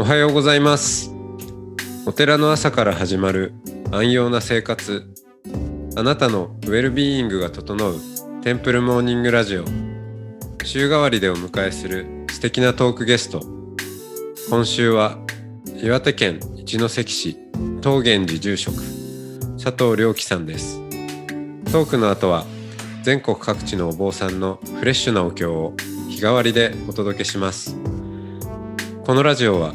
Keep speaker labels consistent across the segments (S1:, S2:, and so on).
S1: おはようございます。お寺の朝から始まる安養な生活。あなたのウェルビーイングが整うテンプルモーニングラジオ。週替わりでお迎えする素敵なトークゲスト。今週は岩手県一関市東源寺住職佐藤良樹さんです。トークの後は全国各地のお坊さんのフレッシュなお経を日替わりでお届けします。このラジオは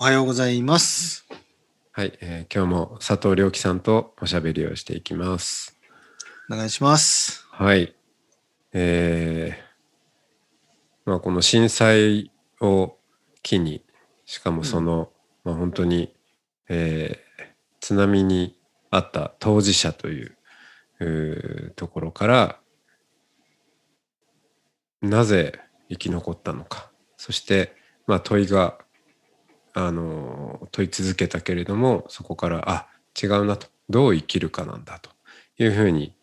S1: おはようございます。
S2: はい、
S1: えー今日も佐藤良樹さんとおしゃべりをしていきます
S2: お願いします。
S1: はい。えーまあ、この震災を機に、しかもその、まあ、本当に、えー津波にあった当事者というところから、なぜ生き残ったのか。そして、まあ、問いが、あの問い続けたけれども、そこから、あ、違うなと。どう生きるかなんだというふうに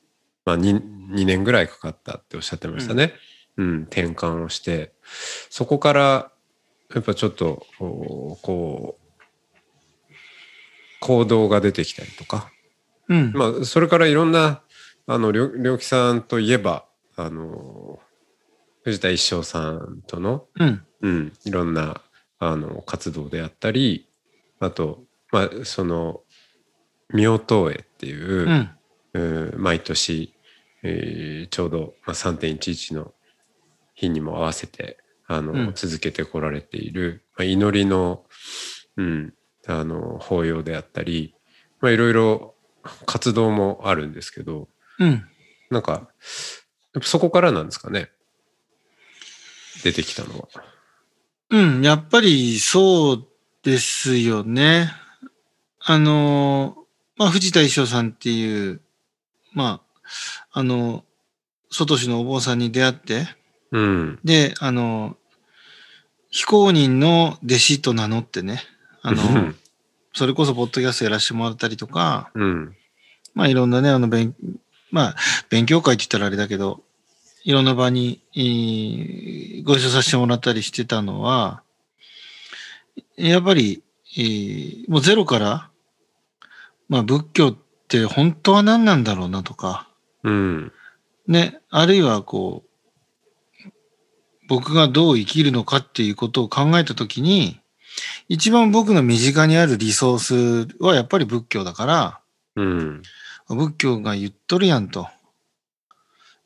S1: まあ、2, 2年ぐらいかかったっておっしゃってましたね。うん、転換をして、そこから、やっぱちょっと、こう、行動が出てきたりとか、
S2: うん。
S1: まあ、それからいろんな、あの、りょりょうきさんといえば、あの、藤田一生さんとの、
S2: うん。
S1: うん、いろんな、あの、活動であったり、あと、まあ、その、妙東へっていう、
S2: うん。
S1: うん毎年、えーちょうど、まあ、3.11の日にも合わせてあの、
S2: うん
S1: 続けてこられている、まあ、祈りの,、うん、あの法要であったり、まあ、いろいろ活動もあるんですけど
S2: うん。
S1: なんかそこからなんですかね？出てきたのは。
S2: うん。やっぱりそうですよね。あの、まあ、藤田一生さんっていう、まあ、あの、外市のお坊さんに出会って、
S1: うん
S2: で、あの、非公認の弟子と名乗ってね、あの、それこそポッドキャストやらせてもらったりとか、
S1: うん
S2: まあいろんなね、あの、勉、まあ、勉強会って言ったらあれだけど、いろんな場に、えーご一緒させてもらったりしてたのは、やっぱり、えーもうゼロから、まあ仏教って本当は何なんだろうなとか、
S1: うん
S2: ね、あるいはこう、僕がどう生きるのかっていうことを考えたときに、一番僕の身近にあるリソースはやっぱり仏教だから、
S1: うん
S2: 仏教が言っとるやんと。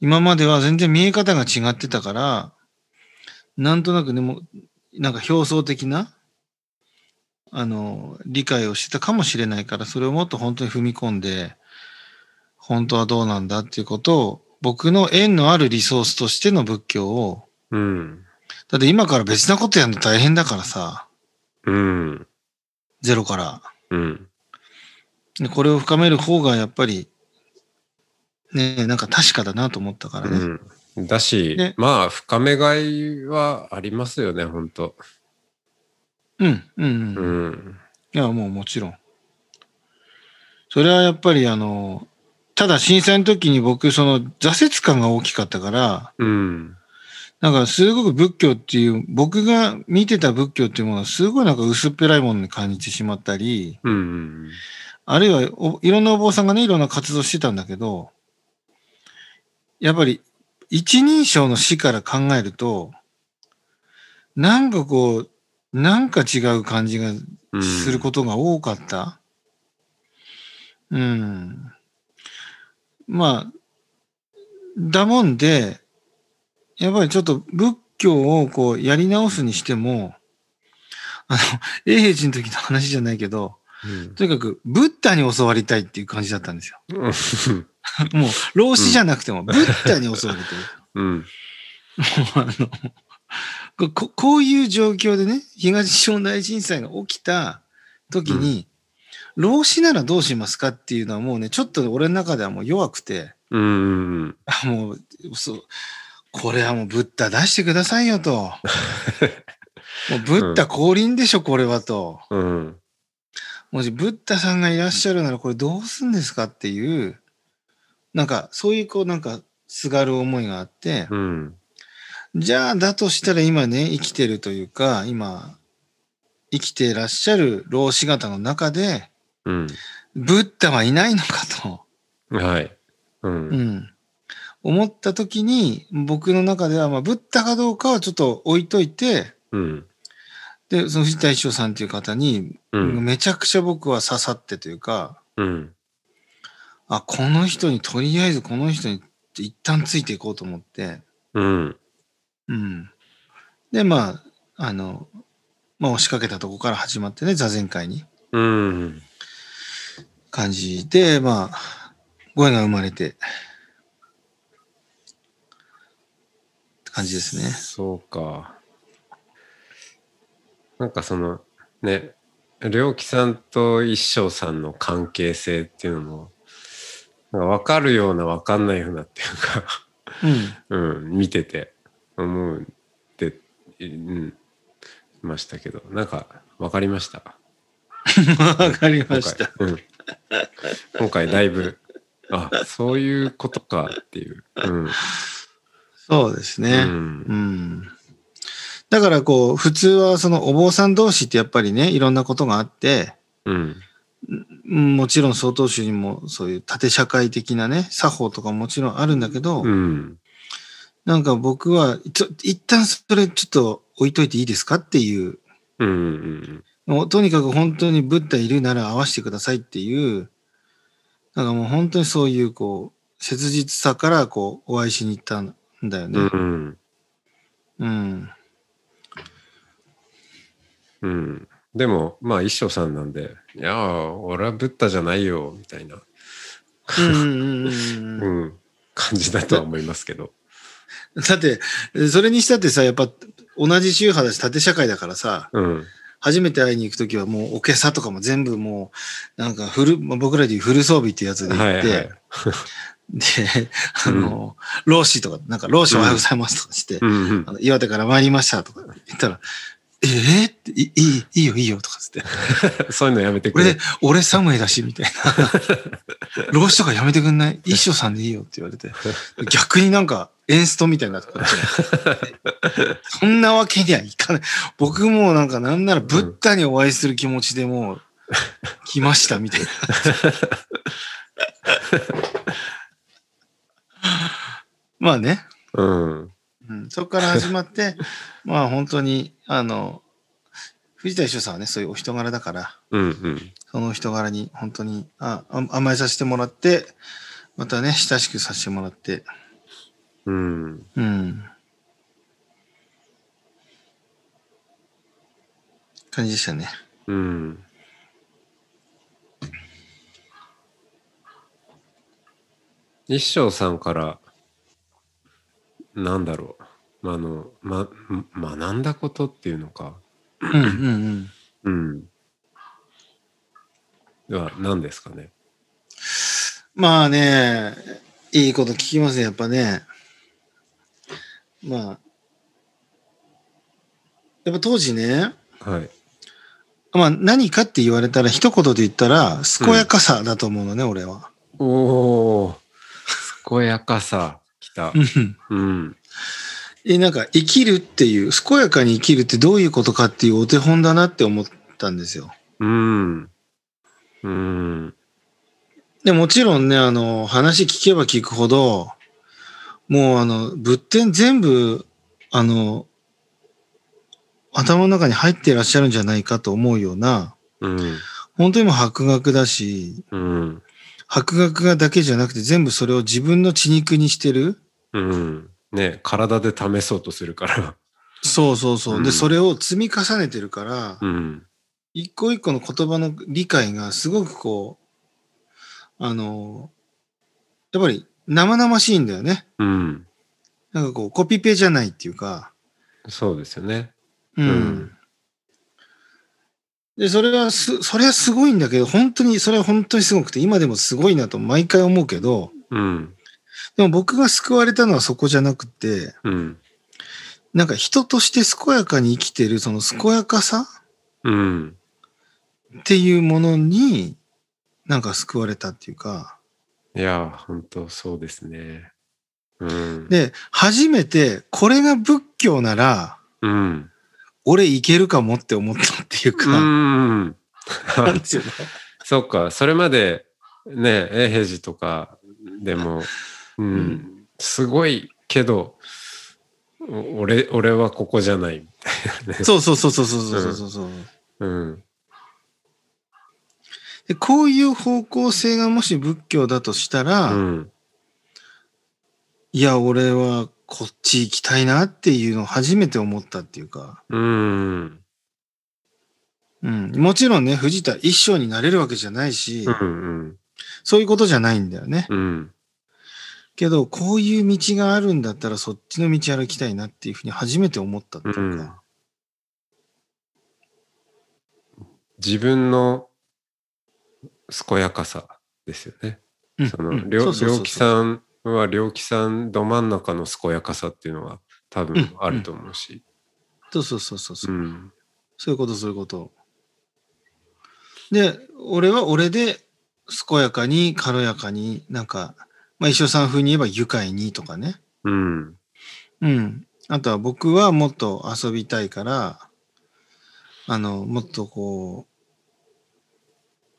S2: 今までは全然見え方が違ってたから、なんとなくね、もう、なんか表層的な、あの、理解をしてたかもしれないから、それをもっと本当に踏み込んで、本当はどうなんだっていうことを、僕の縁のあるリソースとしての仏教を、
S1: うん。
S2: だって今から別なことやるの大変だからさ、
S1: うん。
S2: ゼロから。
S1: うん。
S2: でこれを深める方がやっぱり、ね、なんか確かだなと思ったからね。
S1: うん、だし、
S2: ね
S1: まあ深めがいはありますよね本当
S2: うん、うん、
S1: う
S2: うん。
S1: ん
S2: いや、もうもちろん。それはやっぱりあの、ただ震災の時に僕、その挫折感が大きかったから、
S1: うん
S2: なんかすごく仏教っていう、僕が見てた仏教っていうものはすごいなんか薄っぺらいものに感じてしまったり、
S1: うん
S2: あるいはおいろんなお坊さんがね、いろんな活動してたんだけど、やっぱり一人称の死から考えると、なんかこう、なんか違う感じがすることが多かった。うん。まあ、だもんで、やっぱりちょっと仏教をこうやり直すにしても、あの、永平寺の時の話じゃないけど、
S1: うん
S2: とにかく、ブッダに教わりたいっていう感じだったんですよ。
S1: うん
S2: もう、老子じゃなくても、ブッダに教わりたい。
S1: うん。
S2: もうあの、こここういう状況でね、東日本大震災が起きた時に、老子ならどうしますかっていうのはもうね、ちょっと俺の中ではもう弱くて、
S1: うん
S2: もう、そう、これはもうブッダ出してくださいよと。もうブッダ降臨でしょ、これはと。
S1: うん。うん。
S2: もしブッダさんがいらっしゃるならこれどうすんですかっていう、なんかそういうこうなんかすがる思いがあって、
S1: うん。
S2: じゃあだとしたら今ね、生きてるというか、今、生きてらっしゃる老子方の中で、
S1: うん。
S2: ブッダはいないのかと。
S1: はい。うん。
S2: うん。思った時に、僕の中では、まあ、ブッダかどうかはちょっと置いといて、
S1: うん。
S2: で、その藤田一生さんという方に、
S1: うん。
S2: めちゃくちゃ僕は刺さってというか、
S1: うん。
S2: あ、この人に、とりあえずこの人に一旦ついていこうと思って、
S1: うん。
S2: うん。で、まあ、あの、まあ、押しかけたとこから始まってね、座禅会に
S1: うん。
S2: 感じで、まあ、ご縁が生まれて、って感じですね。
S1: そうか。なんかそのね、良樹さんと一生さんの関係性っていうのも、なんか分かるような分かんないようなっていうか、
S2: うん。
S1: うん、見てて思うって、うん、ましたけど、なんか分かりました？
S2: わかりま
S1: 今回
S2: した。、
S1: うん、今回だいぶ、あ、そういうことかっていう。うん。
S2: そうですね。
S1: う
S2: うんん。だからこう、普通はそのお坊さん同士ってやっぱりね、いろんなことがあって、
S1: うん。
S2: うんもちろん曹洞宗にもそういう縦社会的なね、作法とかもちろんあるんだけど、
S1: うん。
S2: なんか僕は、ちょ、一旦それちょっと置いといていいですかっていう、
S1: うん。うん。
S2: もうとにかく本当にブッダいるなら合わせてくださいっていう、なんかもう本当にそういうこう、切実さからこう、お会いしに行ったんだよ
S1: う
S2: ね。
S1: ん。
S2: うん。
S1: うん。でも、まあ、一生さんなんで、いやー、俺はブッダじゃないよ、みたいな、
S2: うんうんうんうんうん
S1: うん、感じだとは思いますけど。
S2: だって、それにしたってさ、やっぱ同じ宗派だし縦社会だからさ、
S1: うん。
S2: 初めて会いに行くときはもうおけさとかも全部もう、なんかフル、まあ僕らでいうフル装備っていうやつで行って、
S1: はいはい。
S2: で、あの、老子とか、なんか老子おはようございますとかして、
S1: うんうん
S2: あの岩手から参りましたとか言ったら、ええっていいい、いいよいいよとかつって、
S1: そういうのやめてくれ
S2: 俺。、俺サムエだし、みたいな。老子とかやめてくんない？一生さんでいいよって言われて、逆になんかエンストみたいになってくる。そんなわけにはいかない。僕もなんかなんならブッダにお会いする気持ちでもう来ましたみたいな。まあね、
S1: うん。
S2: うん、そこから始まって、まあ本当に、あの、藤田一生さんはね、そういうお人柄だから、
S1: うんうん。
S2: その人柄に本当にああ甘えさせてもらって、またね、親しくさせてもらって、
S1: うん。
S2: うん。感じでしたね。
S1: うん。一生さんから、なんだろう。あの、ま、学んだことっていうのか。
S2: うんうんうん。
S1: うん。では、何ですかね。
S2: まあね、いいこと聞きますね、やっぱね。まあ、やっぱ当時ね、
S1: はい。
S2: まあ何かって言われたら一言で言ったら、健やかさだと思うのね、俺は。
S1: おお、健やかさ、きた。
S2: うん
S1: うん。
S2: え、なんか生きるっていう、健やかに生きるってどういうことかっていうお手本だなって思ったんですよ。
S1: うん。うん。
S2: でもちろんね、あの、話聞けば聞くほど、もうあの、仏典全部、あの、頭の中に入っていらっしゃるんじゃないかと思うような、
S1: うん。
S2: 本当にもう博学だし、
S1: うん。
S2: 博学がだけじゃなくて全部それを自分の血肉にしてる。
S1: うん。ね、体で試そうとするから。
S2: そうそうそう。で、
S1: うん
S2: それを積み重ねてるから、
S1: うん。
S2: 一個一個の言葉の理解がすごくこう、あの、やっぱり生々しいんだよね。
S1: うん。
S2: なんかこう、コピペじゃないっていうか、
S1: そうですよね。
S2: うん。
S1: うん
S2: で、それはす、それはすごいんだけど、本当に、それは本当にすごくて、今でもすごいなと毎回思うけど、
S1: うん。
S2: でも僕が救われたのはそこじゃなくて、
S1: うん。
S2: なんか人として健やかに生きてる、その健やかさ
S1: うん。
S2: っていうものに、なんか救われたっていうか、
S1: いや、本当そうですね。うん。
S2: で、初めて、これが仏教なら、
S1: うん。
S2: 俺いけるかもって思ったっていう
S1: う
S2: か、
S1: ん。
S2: なんていうの？
S1: そっか、それまでね、永平寺とかでも、うん、すごいけど、俺、俺はここじゃない。
S2: そうそうそうそうそうそうそう。うん、
S1: うん
S2: でこういう方向性がもし仏教だとしたら、
S1: うん、
S2: いや、俺はこっち行きたいなっていうのを初めて思ったっていうか。
S1: うん。
S2: うん。もちろんね、藤田一生になれるわけじゃないし、
S1: うんうん、
S2: そういうことじゃないんだよね。
S1: うん。
S2: けど、こういう道があるんだったらそっちの道歩きたいなっていうふうに初めて思ったっていうか。
S1: 自分の健やかさですよね。
S2: うん
S1: その、
S2: うん
S1: 良
S2: そうそうそうそう
S1: 良気さんは良気さんど真ん中の健やかさっていうのは多分あると思うし。
S2: そうそうそうそうそうう。
S1: ん。
S2: そういうこと、そういうこと。で、俺は俺で健やかに軽やかに、なんか、まあ、石尾さん風に言えば愉快にとかね。
S1: うん。
S2: うん。あとは僕はもっと遊びたいから、あの、もっとこう、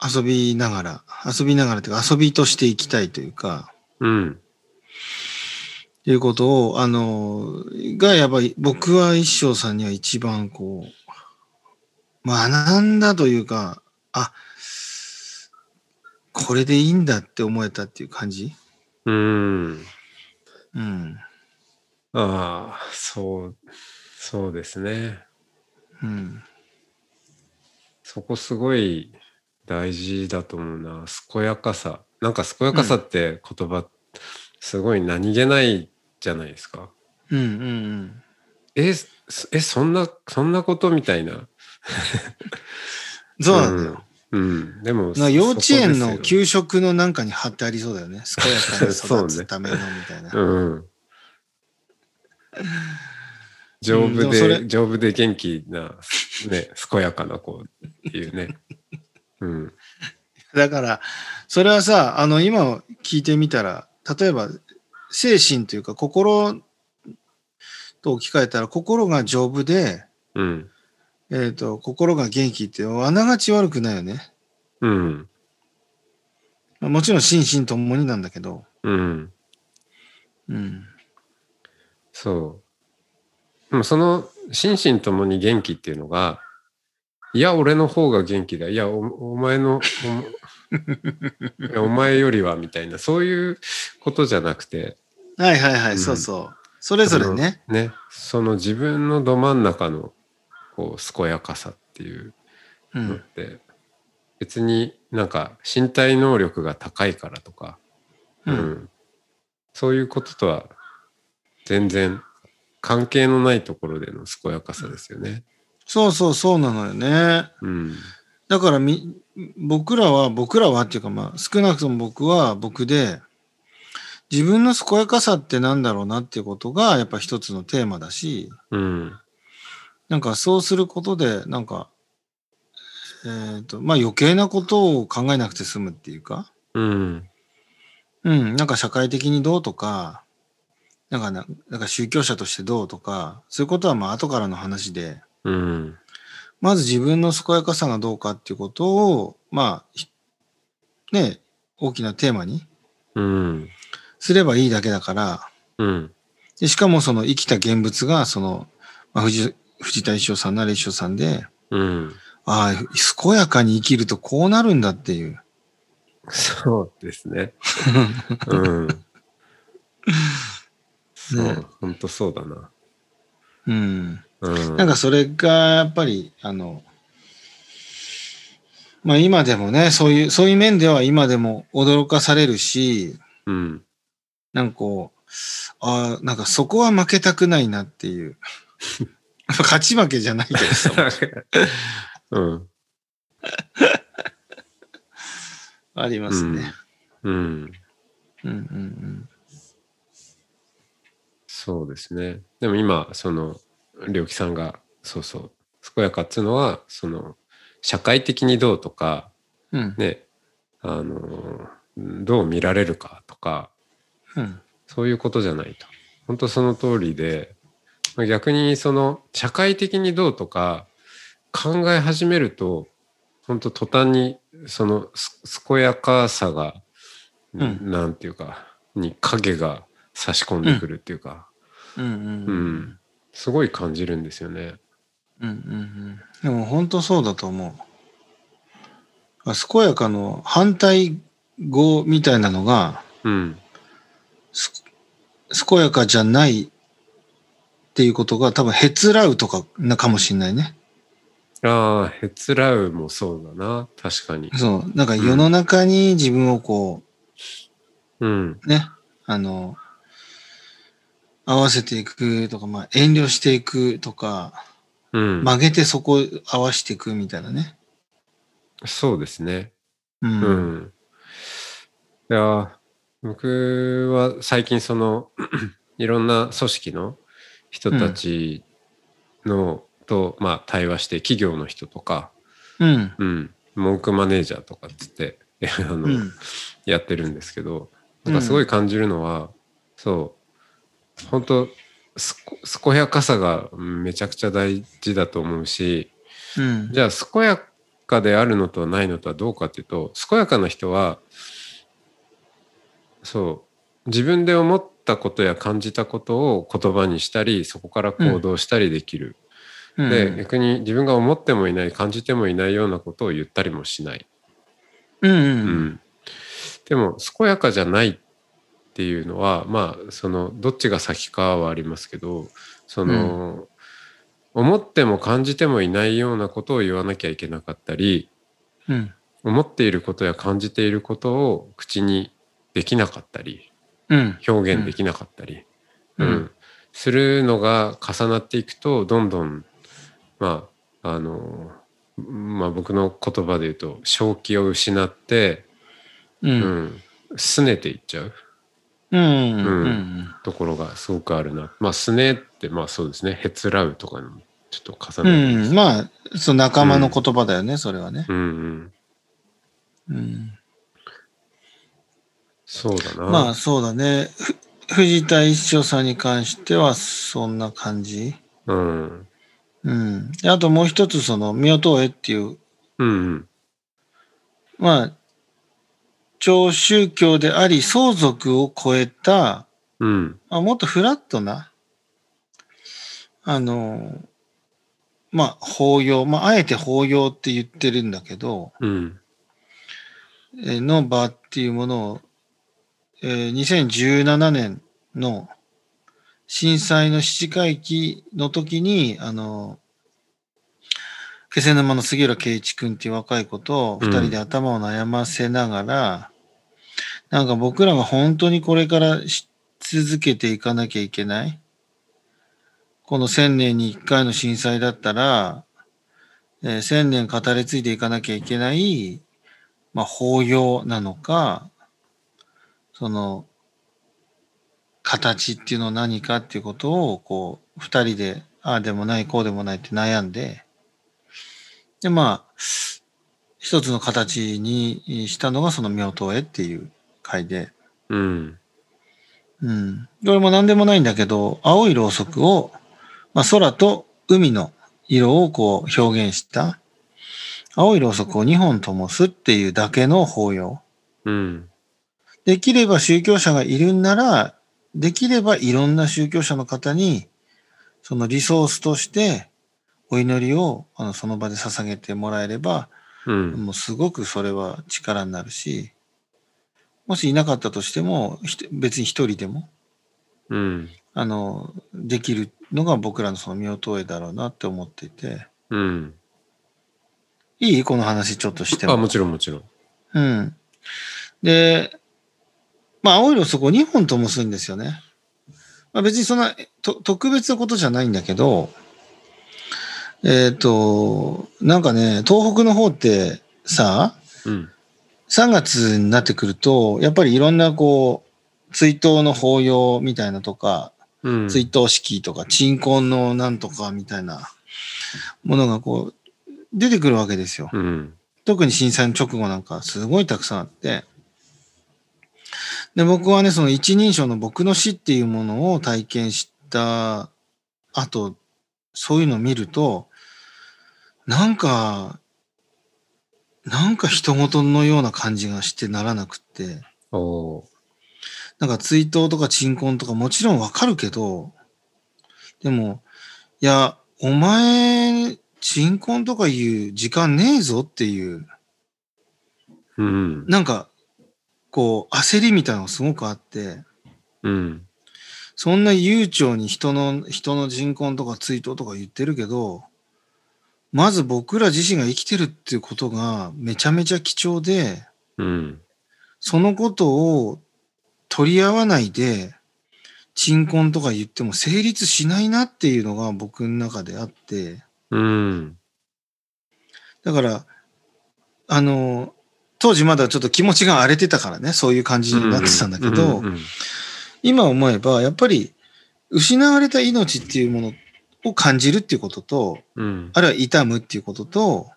S2: 遊びながら、遊びながらというか遊びとしていきたいというか、
S1: うん。
S2: っていうことを、あの、がやっぱり僕は一生さんには一番こう、学んだというか、あ、これでいいんだって思えたっていう感じ？
S1: うん。
S2: うん。
S1: ああ、そう、そうですね。
S2: うん。
S1: そこすごい大事だと思うな。健やかさ。なんか健やかさって言葉、すごい何気ないじゃないですか。
S2: うんうんうん。
S1: え、すえ、そんな、そんなことみたいな？
S2: そうなんだよ。
S1: うん。うん。でも、
S2: 幼稚園の給食のなんかに貼ってありそうだよね。健やかに育つためのみたいな。
S1: うん。丈夫
S2: うんでもそれ
S1: で、丈夫で元気な、ね、健やかな子っていうね。うん。
S2: だから、それはさ、あの、今聞いてみたら、例えば、精神というか心と置き換えたら、心が丈夫で、
S1: うん。
S2: えっ、と、心が元気って、あながち悪くないよね。
S1: うん。
S2: まあもちろん心身ともになんだけど、
S1: うん。
S2: うん。
S1: そう。でもその心身ともに元気っていうのが、いや、俺の方が元気だ。いや、おお前の、お お前よりは、みたいな、そういうことじゃなくて、
S2: はいはいはい、
S1: うん
S2: そうそう。それぞれね。
S1: ね、その自分のど真ん中の、こう、健やかさっていう
S2: うん。
S1: のって、別になんか身体能力が高いからとか、
S2: う。
S1: うんん、そういうこととは全然関係のないところでの健やかさですよね。
S2: そうそうそうなのよね。
S1: うん。
S2: だからみ、僕らは、僕らはっていうかまあ、少なくとも僕は僕で、自分の健やかさってなんだろうなっていうことが、やっぱ一つのテーマだし、
S1: うん。
S2: なんかそうすることで、なんか、えっ、と、まあ余計なことを考えなくて済むっていうか、
S1: うん。
S2: うん、なんか社会的にどうとか、なんかな、なんか宗教者としてどうとか、そういうことはまあ後からの話で、
S1: うん。
S2: まず自分の健やかさがどうかっていうことを、まあ、ひね、大きなテーマに
S1: うん。
S2: すればいいだけだから、
S1: うん。
S2: でしかもその生きた現物が、その、まあ、藤藤田一生さんなら一生さんで、
S1: うん。
S2: ああ、健やかに生きるとこうなるんだっていう。
S1: そうですね。うん。そう、
S2: ね
S1: 本当そうだな。
S2: うん。
S1: うん。
S2: なんかそれがやっぱり、あの、まあ今でもね、そういう、そういう面では今でも驚かされるし、
S1: うん。
S2: なんかこう、ああ、なんかそこは負けたくないなっていう。勝ち負けじゃないけどさ。
S1: うん。
S2: ありますね。
S1: うん。
S2: うんうんうん。
S1: そうですね。でも今、その、りょうきさんが、そうそう、健やかっつうのは、その、社会的にどうとか、
S2: うん。
S1: ね、あの、どう見られるかとか、
S2: うん。
S1: そういうことじゃないと。本当その通りで、まあ逆にその、社会的にどうとか、考え始めると、本当途端に、その、す健やかさが、
S2: うん
S1: なんていうか、に影が差し込んでくるっていうか、
S2: うんうん
S1: う
S2: うん。
S1: ん、すごい感じるんですよね。
S2: うんうんうん。でも本当そうだと思う。あ健やかの反対語みたいなのが、
S1: うん、
S2: す健やかじゃないっていうことが多分へつらうとかなかもしんないね。
S1: ああ、へつらうもそうだな、確かに。
S2: そう。なんか世の中に自分をこ
S1: うん、
S2: う、ね、あの、合わせていくとか、まあ遠慮していくとか、
S1: うん、
S2: 曲げてそこ合わせていくみたいなね。
S1: そうですね。
S2: う。
S1: うんん。いや、僕は最近その、いろんな組織の人たちの、と、まあ、対話して、企業の人とか、
S2: うん。
S1: うん、文句マネージャーとかっつって、あの、
S2: うん。
S1: やってるんですけど、なんかすごい感じるのは、そう、本当すこ健やかさがめちゃくちゃ大事だと思うし、
S2: うん。
S1: じゃあ健やかであるのとないのとはどうかっていうと健やかな人はそう自分で思ったことや感じたことを言葉にしたりそこから行動したりできる、
S2: うん
S1: で逆に自分が思ってもいない感じてもいないようなことを言ったりもしない、
S2: うんう。
S1: うんん、でも健やかじゃないっていうのはまあそのどっちが先かはありますけどその、思っても感じてもいないようなことを言わなきゃいけなかったり
S2: うん。
S1: 思っていることや感じていることを口にできなかったり
S2: うん。
S1: 表現できなかったり、
S2: うん
S1: うんするのが重なっていくとどんどんまああのまあ僕の言葉で言うと正気を失って、
S2: う。
S1: うんん、拗ねていっちゃう
S2: うん。うん。
S1: ところがすごくあるな。まあ拗ねってまあそうですねへつらうとかにもちょっと重
S2: う
S1: ねて、
S2: ん。まあ、そう、仲間の言葉だよね、それはね。
S1: うんうん、
S2: うん。
S1: そうだな。
S2: まあ、そうだね。ふ藤田一生さんに関しては、そんな感じ。
S1: うん
S2: うん。であともう一つ、その、妙東絵っていう、
S1: うんうん
S2: まあ、超宗教であり、相続を超えた、
S1: うん
S2: あもっとフラットな、あの、まあ、法要、まあ、あえて法要って言ってるんだけど、
S1: うん
S2: えーの場っていうものを、えー2017年の震災の七回忌の時に、あの、気仙沼の杉浦圭一君っていう若い子と
S1: うん
S2: 二人で頭を悩ませながら、なんか僕らが本当にこれからし続けていかなきゃいけない。この千年に一回の震災だったら、えー千年語り継いでいかなきゃいけない、まあ、法要なのか、その、形っていうのは何かっていうことを、こう、二人で、ああでもない、こうでもないって悩んで、で、まあ、一つの形にしたのがその妙東絵っていう回で、
S1: うん
S2: うん。これも何でもないんだけど、青いろうそくを、まあ、空と海の色をこう表現した、青いろうそくを2本灯すっていうだけの法要。
S1: うん
S2: できれば宗教者がいるんなら、できればいろんな宗教者の方に、そのリソースとして、お祈りをあのその場で捧げてもらえれば、
S1: うん。
S2: もうすごくそれは力になるし、もしいなかったとしても、別に一人でも、
S1: うん。
S2: あの、できるのが僕らのその妙東絵だろうなって思っていて、
S1: うん。
S2: いい？この話ちょっとしても。
S1: あもちろんもちろん。
S2: うん。で、まあ、青いろうそこを2本灯すんですよね。まあ、別にそんなと特別なことじゃないんだけど、えっ、と、なんかね、東北の方ってさ、
S1: うん。
S2: 3月になってくると、やっぱりいろんなこう、追悼の法要みたいなとか、
S1: うん。
S2: 追悼式とか、鎮魂のなんとかみたいなものがこう、出てくるわけですよ。
S1: うん。
S2: 特に震災の直後なんかすごいたくさんあって。で、僕はね、その一人称の僕の死っていうものを体験した後、そういうのを見ると、なんか、なんか人事のような感じがしてならなくって、なんか追悼とか鎮魂とかもちろんわかるけど、でも、いや、お前、鎮魂とかいう時間ねえぞっていう、
S1: うん。
S2: なんか、こう、焦りみたいなのがすごくあって、
S1: うん。
S2: そんな悠長に人の、人の人魂とか追悼とか言ってるけど、まず僕ら自身が生きてるっていうことがめちゃめちゃ貴重で、
S1: うん。
S2: そのことを取り合わないで、鎮魂とか言っても成立しないなっていうのが僕の中であって、
S1: うん。
S2: だから、あの、当時まだちょっと気持ちが荒れてたからね、そういう感じになってたんだけど、今思えば、やっぱり、失われた命っていうものを感じるっていうことと、
S1: うん。
S2: あるいは痛むっていうことと、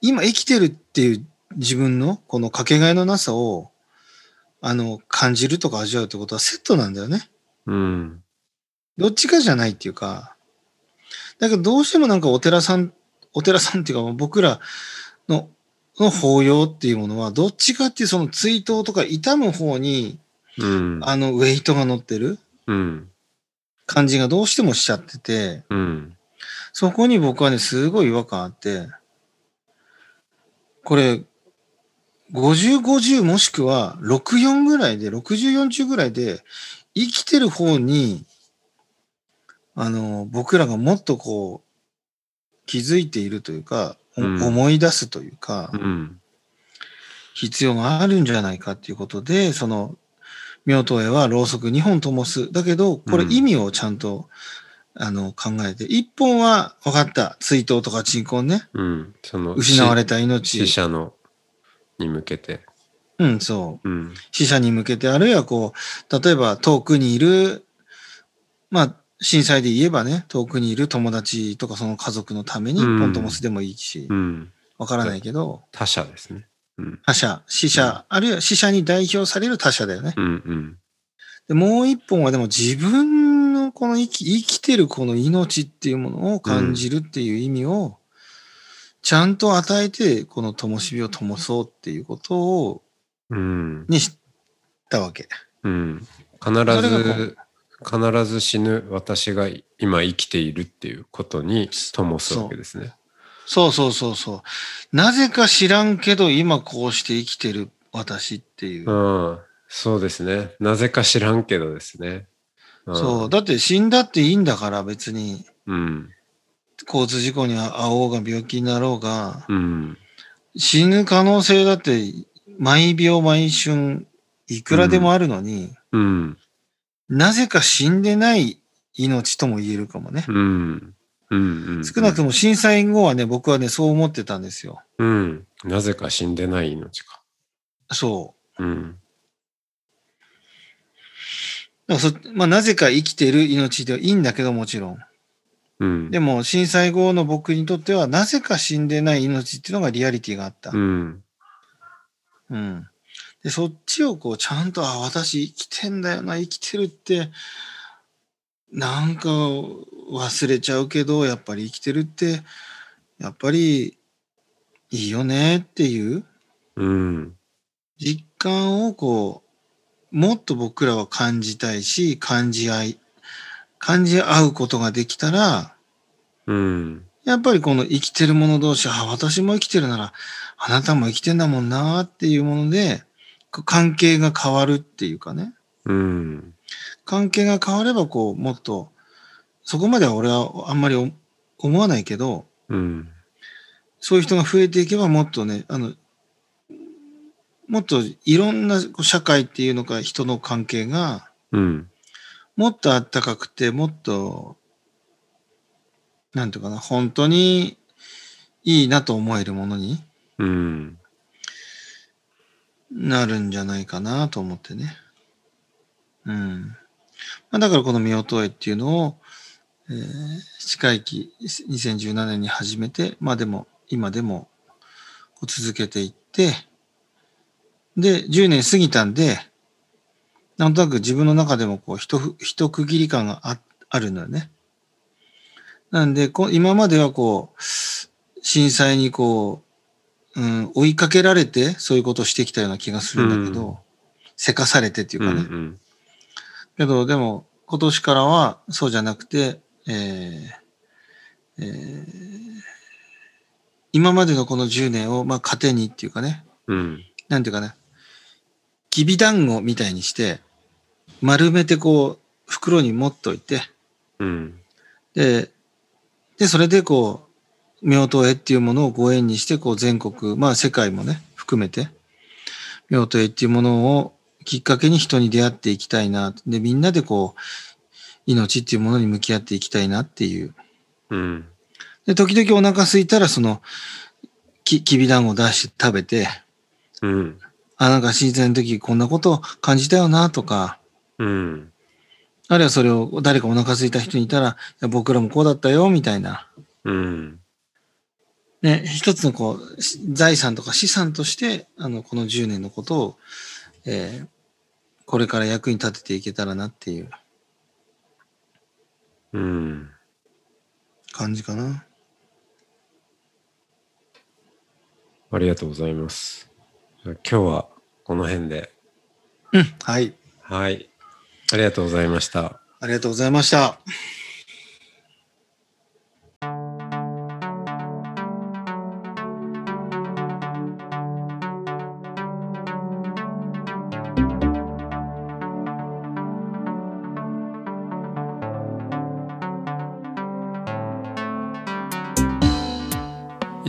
S2: 今生きてるっていう自分のこのかけがえのなさを、あの、感じるとか味わうってことはセットなんだよね。
S1: うん。
S2: どっちかじゃないっていうか、だけどどうしてもなんかお寺さん、お寺さんっていうか僕らの、の法要っていうものは、どっちかっていうその追悼とか痛む方に、
S1: うん。
S2: あの、ウェイトが乗ってる
S1: うん。
S2: 感じがどうしてもしちゃってて、
S1: うん。
S2: そこに僕はね、すごい違和感あって、これ、50、50もしくは64ぐらいで、60、40ぐらいで、生きてる方に、あの、僕らがもっとこう、気づいているというか、思い出すというか、
S1: うん。
S2: 必要があるんじゃないかっていうことで、その、妙東へはろうそく2本灯す。だけど、これ
S1: うん
S2: 意味をちゃんと、あの、考えて、1本は分かった。追悼とか鎮魂ね。
S1: うん。その、
S2: 失われた命。
S1: 死者の、に向けて。
S2: うん、そう。
S1: うん。
S2: 死者に向けて、あるいはこう、例えば遠くにいる、まあ、震災で言えばね、遠くにいる友達とかその家族のために
S1: うん
S2: 一本灯すでもいいし
S1: う、ん。
S2: わからないけど、
S1: 他者ですね。うん。
S2: 他者、死者、あるいは死者に代表される他者だよね。
S1: うん。うん。
S2: でもう一本はでも自分のこの生き生きてるこの命っていうものを感じるっていう意味を、ちゃんと与えて、この灯火を灯そうっていうことを、
S1: うん。
S2: にしたわけ。
S1: うん。必ず、必ず死ぬ私が今生きているっていうことに灯すわけですね。
S2: そうそうそうそう。なぜか知らんけど、今こうして生きてる私っていう。
S1: うん。そうですね。なぜか知らんけどですね。ん
S2: そう。。だって死んだっていいんだから別に、
S1: うん。
S2: 交通事故に遭おうが病気になろうが、
S1: うん。
S2: 死ぬ可能性だって毎秒毎瞬いくらでもあるのに、
S1: うん。
S2: なぜか死んでない命とも言えるかもね。
S1: うん。うん。うん。
S2: 少なくとも震災後はね、僕はね、そう思ってたんですよ。
S1: うん。なぜか死んでない命か。
S2: そ
S1: うん。
S2: う。だからそまあ、なぜか生きてる命ではいいんだけど、もちろん。
S1: うん。
S2: でも、震災後の僕にとっては、なぜか死んでない命っていうのがリアリティがあった。
S1: うん。
S2: うん。で、そっちをこう、ちゃんと、あ、私生きてんだよな、生きてるって、なんか忘れちゃうけど、やっぱり生きてるって、やっぱりいいよねっていう
S1: うん。
S2: 実感をこう、もっと僕らは感じたいし、感じ合い、感じ合うことができたら、
S1: うん。
S2: やっぱりこの生きてる者同士、あ、私も生きてるなら、あなたも生きてんだもんなっていうもので、関係が変わるっていうかね。
S1: うん。
S2: 関係が変われば、こう、もっと、そこまでは俺はあんまり思わないけど、
S1: うん。
S2: そういう人が増えていけばもっとね、あの、もっといろんな社会っていうのか人の関係が
S1: うん。
S2: もっとあったかくて、もっと、なんていうかな、本当にいいなと思えるものに
S1: うん。
S2: なるんじゃないかなと思ってね。うん。まあ、だからこの見音絵っていうのを、えー、近い期2017年に始めて、まあでも、今でも続けていって、で、10年過ぎたんで、なんとなく自分の中でもこう、一、一区切り感がああるのよね。なんで、こ今まではこう、震災にこう、うん、追いかけられて、そういうことをしてきたような気がするんだけど、
S1: う
S2: せかされてっていう
S1: うん
S2: かね。けど、でも、今年からはそうじゃなくて、えーえー今までのこの10年を、まあ、糧にっていうかね、
S1: うん。
S2: なんていうかな、きび団子みたいにして、丸めてこう、袋に持っといて、
S1: うん。
S2: で、で、それでこう、妙刀絵っていうものをご縁にして、こう全国、まあ世界もね、含めて、妙刀絵っていうものをきっかけに人に出会っていきたいな。で、みんなでこう、命っていうものに向き合っていきたいなっていう。
S1: うん。
S2: で、時々お腹空いたら、その、き、きび団子を出して食べて、
S1: うん。
S2: あ、なんか震災の時こんなこと感じたよなとか、
S1: うん。
S2: あるいはそれを誰かお腹空いた人にいたら、僕らもこうだったよ、みたいな。
S1: うん。
S2: ね、一つのこう、し財産とか資産として、あの、この10年のことを、えーこれから役に立てていけたらなっていう
S1: うん。
S2: 感じかな。
S1: ありがとうございます。今日はこの辺で。
S2: うん、はい。
S1: はい。ありがとうございました。
S2: ありがとうございました。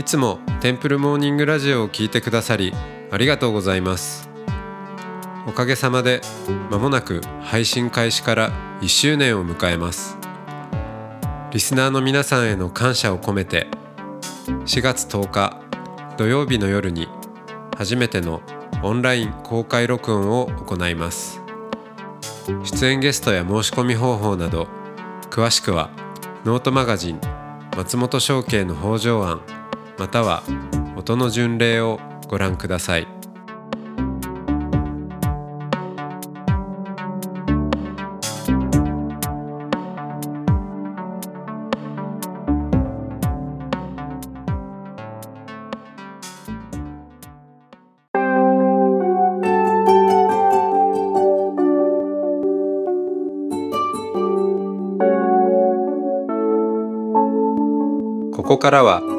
S1: つもテンプルモーニングラジオを聞いてくださりありがとうございます。おかげさまで間もなく配信開始から1周年を迎えます。リスナーの皆さんへの感謝を込めて4月10日土曜日の夜に初めてのオンライン公開録音を行います。出演ゲストや申し込み方法など詳しくはノートマガジン松本商家の北条案または音の巡礼をご覧ください。ここからは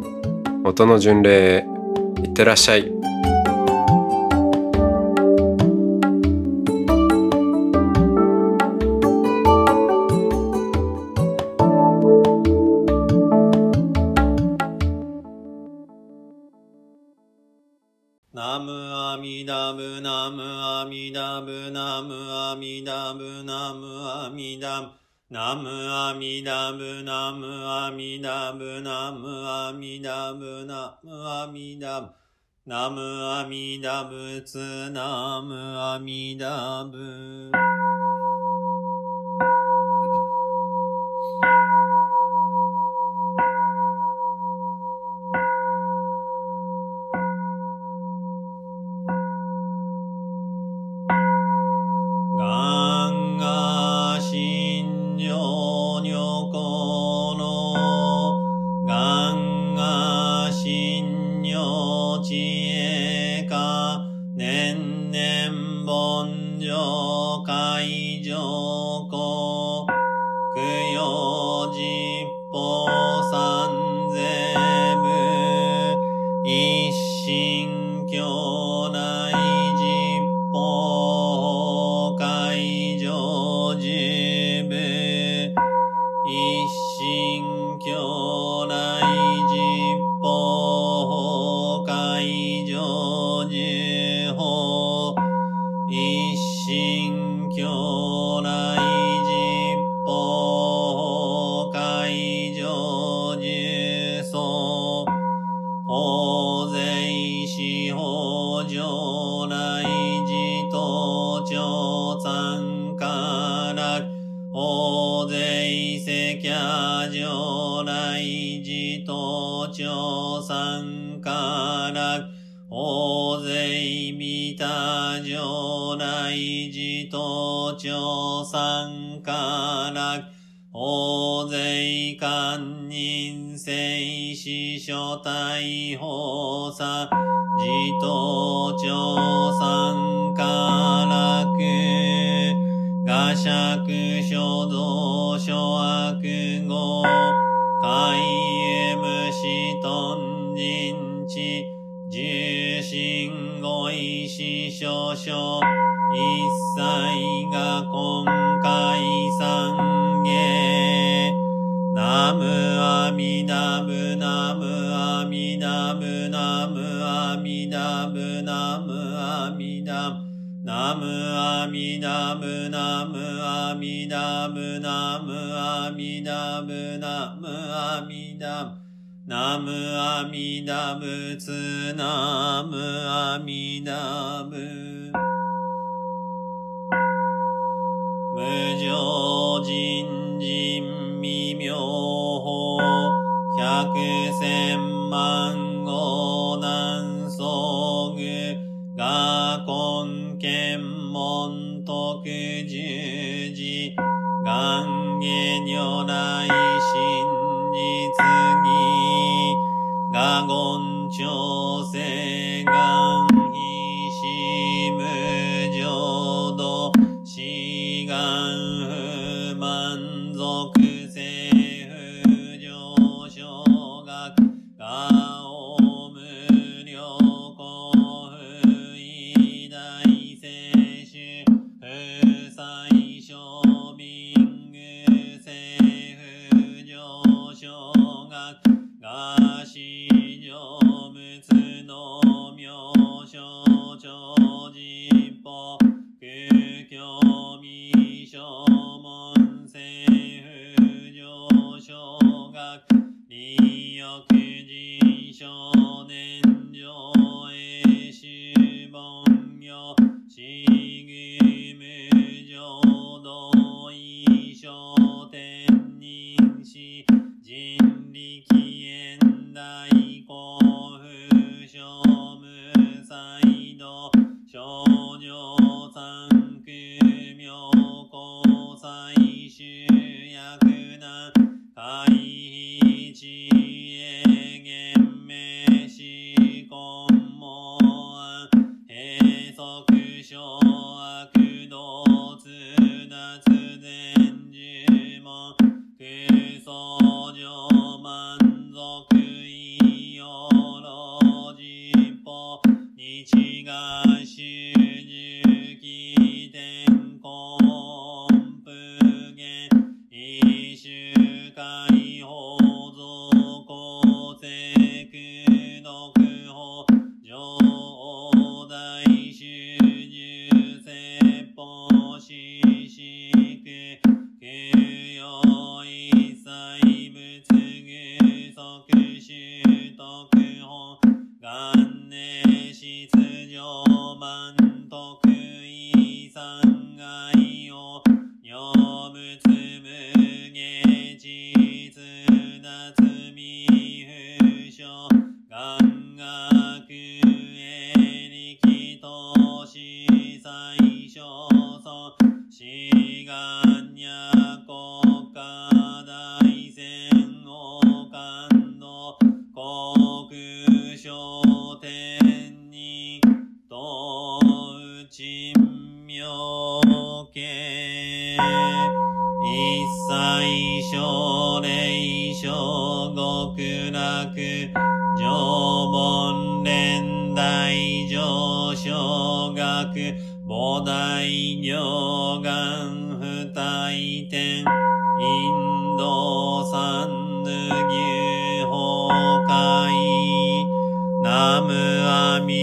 S1: 音の巡礼いってらっしゃい。
S3: ナムアミダブナムアミダブナムアミダブナムアミダブナムアミダブツナムアミダブ人生死所大捕さ、自頭長三家楽、画尺所道所悪語、海遊無とん人知、重心語意師所所、一ナムアミナムナムアミナムナムアミナムナムアミナムナムアミナムツナムアミナム。無常人人未妙法百千万語難相具学如来真実に、我言調整願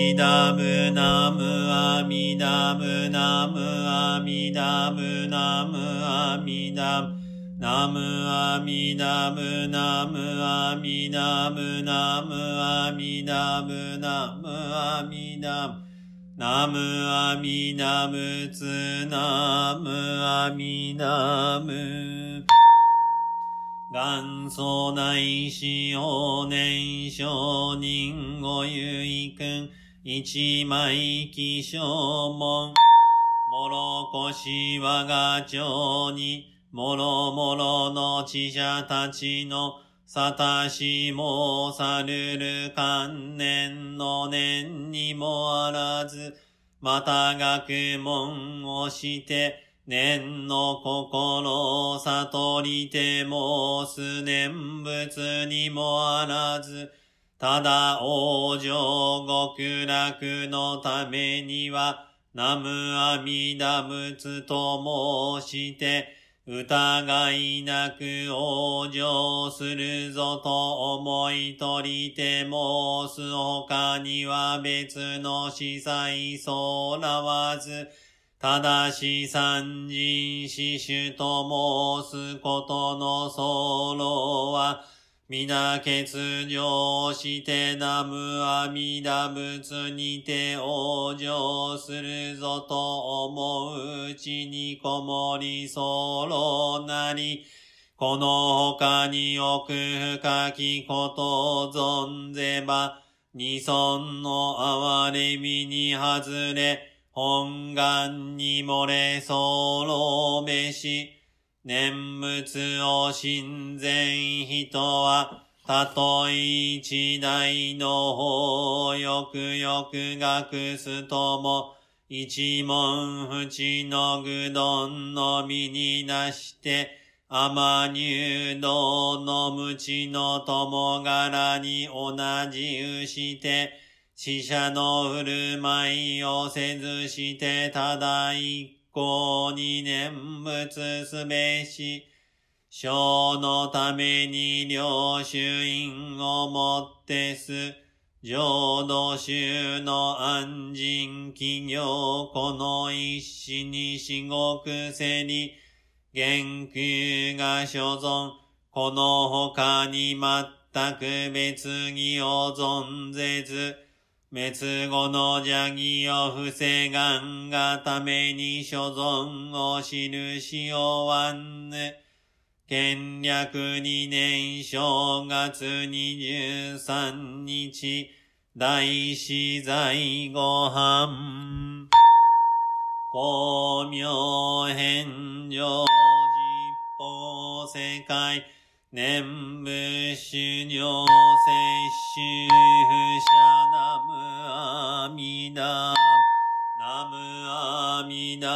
S3: ミダムナムアミダムナムアミダムナムアミダムナムアミダムナムアミダムナムアミダムナムアミダムナムアミダムツナムアミダム元祖内使用年少人ごゆいくん一枚起正門。もろこし我が町に、もろもろの知者たちの、さたしもさるる観念の念にもあらず、また学問をして、念の心を悟りてもす念仏にもあらず、ただ往生極楽のためには、南無阿弥陀仏と申して、疑いなく往生するぞと思い取りて申す他には別の司祭そうらわず、ただし三人死守と申すことの候は、皆欠量して南無阿弥陀仏にて往生するぞと思ううちにこもりそうなり、この他に奥深きことを存ぜば、二尊の哀れみに外れ、本願に漏れそうろめし、念仏を親善人は、たとえ一代の方よくよく学すとも、一文不知の愚鈍の身になして、甘入道の無知の友柄に同じうして、死者の振る舞いをせずしてただ一向に念仏すべし、小のために領主院をもってす、浄土宗の安心企業この一子に至極せり、言及が所存、この他に全く別にを存ぜず、滅後の邪気を防がんがために所存をしるしをわんぬ。権略二年正月二十三日、大死在ご飯。公明返上実法世界。念仏修行摂取者南無阿弥陀。南無阿弥陀。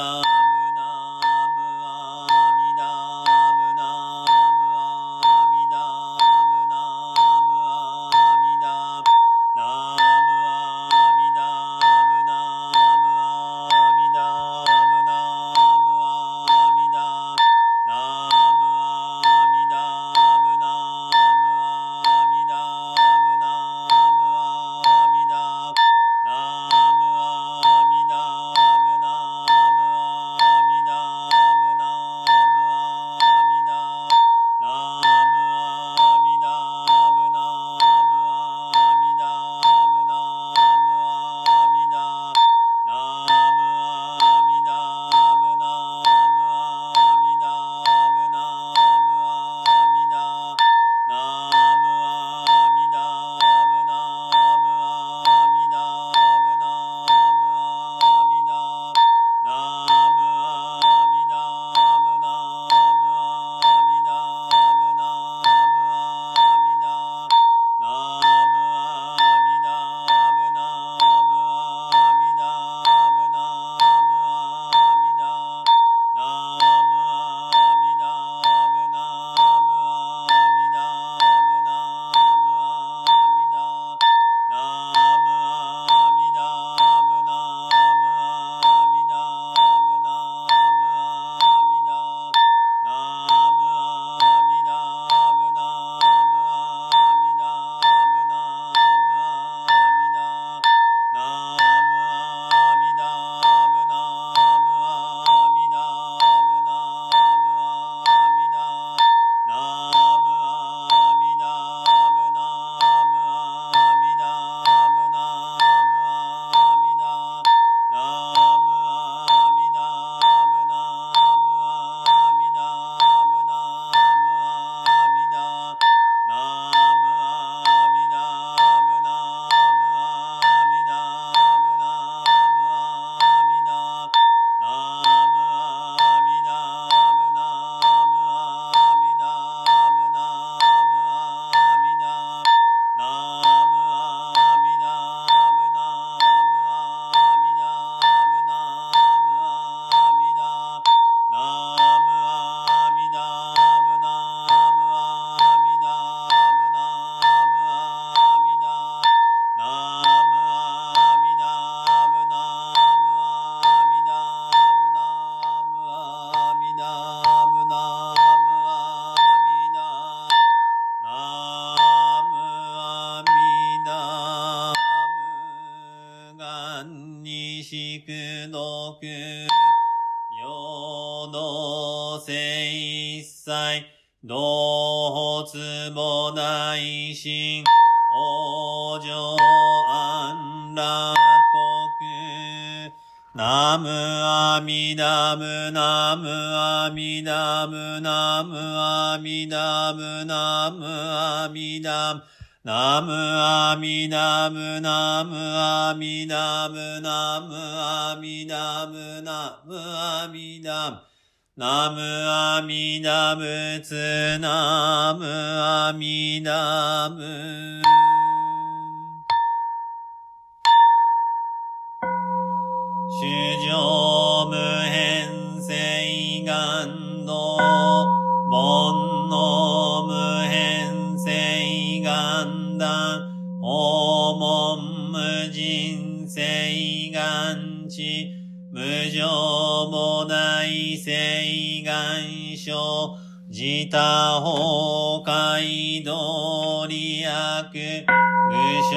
S3: 北北海道利悪、武将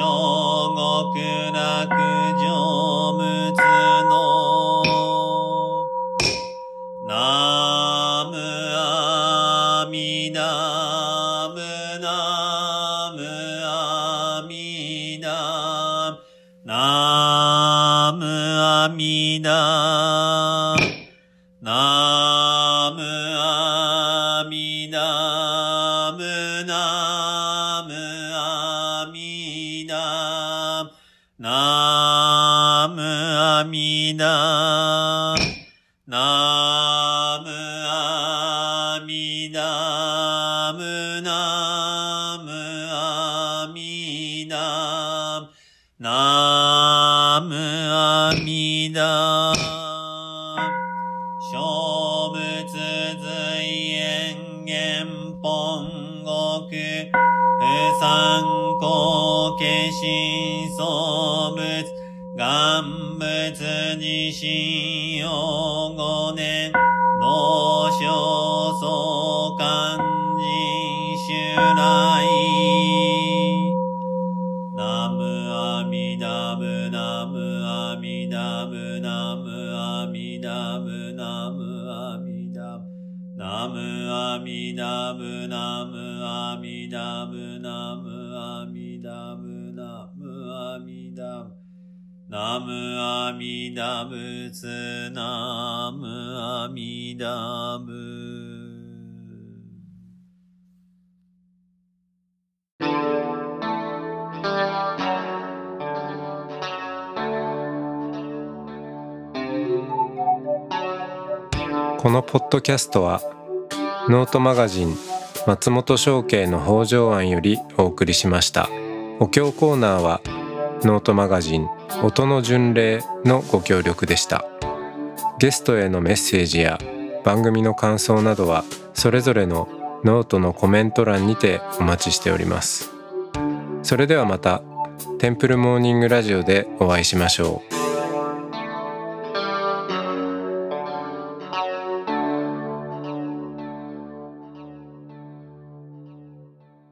S3: 国楽城願仏自身用五年同小相関人襲来ナムアミダブナムアミダブナムアミダブナムアミダブナムアミダブナムアミダブナムナムアミダブツナムアミダブ
S1: このポッドキャストはノートマガジン松本商家の北条案よりお送りしました。お経コーナーはノートマガジン音の巡礼のご協力でした。ゲストへのメッセージや番組の感想などはそれぞれのノートのコメント欄にてお待ちしております。それではまたテンプルモーニングラジオでお会いしましょう。